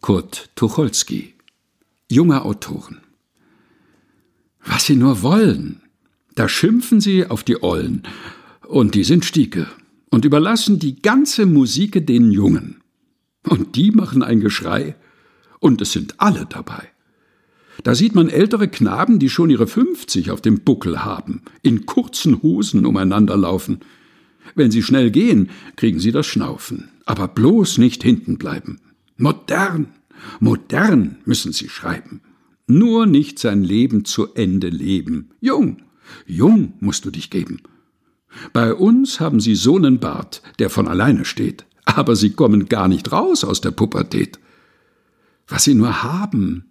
Kurt Tucholsky. Junge Autoren. Was sie nur wollen. Da schimpfen sie auf die Ollen. Und die sind Stieke. Und überlassen die ganze Musike den Jungen. Und die machen ein Geschrei. Und es sind alle dabei. Da sieht man ältere Knaben, die schon ihre 50 auf dem Buckel haben, in kurzen Hosen umeinander laufen. Wenn sie schnell gehen, kriegen sie das Schnaufen. Aber bloß nicht hinten bleiben. Modern, modern müssen sie schreiben. Nur nicht sein Leben zu Ende leben. Jung, jung musst du dich geben. Bei uns haben sie so nen Bart, der von alleine steht, aber sie kommen gar nicht raus aus der Pubertät. Was sie nur haben.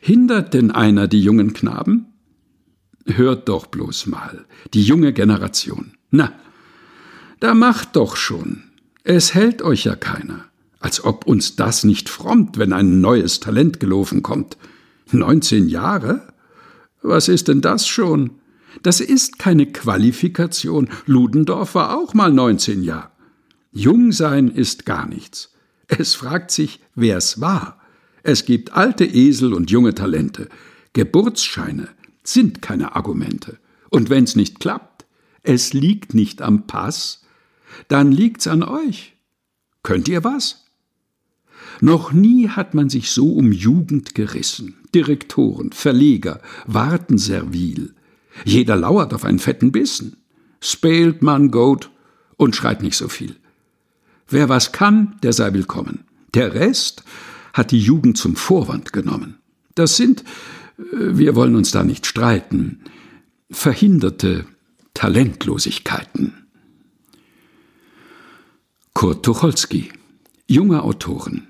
Hindert denn einer die jungen Knaben? Hört doch bloß mal, die junge Generation. Na, da macht doch schon. Es hält euch ja keiner als ob uns das nicht frommt, wenn ein neues Talent gelaufen kommt. Neunzehn Jahre? Was ist denn das schon? Das ist keine Qualifikation. Ludendorff war auch mal neunzehn Jahre. Jung sein ist gar nichts. Es fragt sich, wer's war. Es gibt alte Esel und junge Talente. Geburtsscheine sind keine Argumente. Und wenn's nicht klappt, es liegt nicht am Pass, dann liegt's an euch. Könnt ihr was? Noch nie hat man sich so um Jugend gerissen. Direktoren, Verleger, warten servil. Jeder lauert auf einen fetten Bissen. Spält man Goat und schreit nicht so viel. Wer was kann, der sei willkommen. Der Rest hat die Jugend zum Vorwand genommen. Das sind, äh, wir wollen uns da nicht streiten, verhinderte Talentlosigkeiten. Kurt Tucholsky, junger Autoren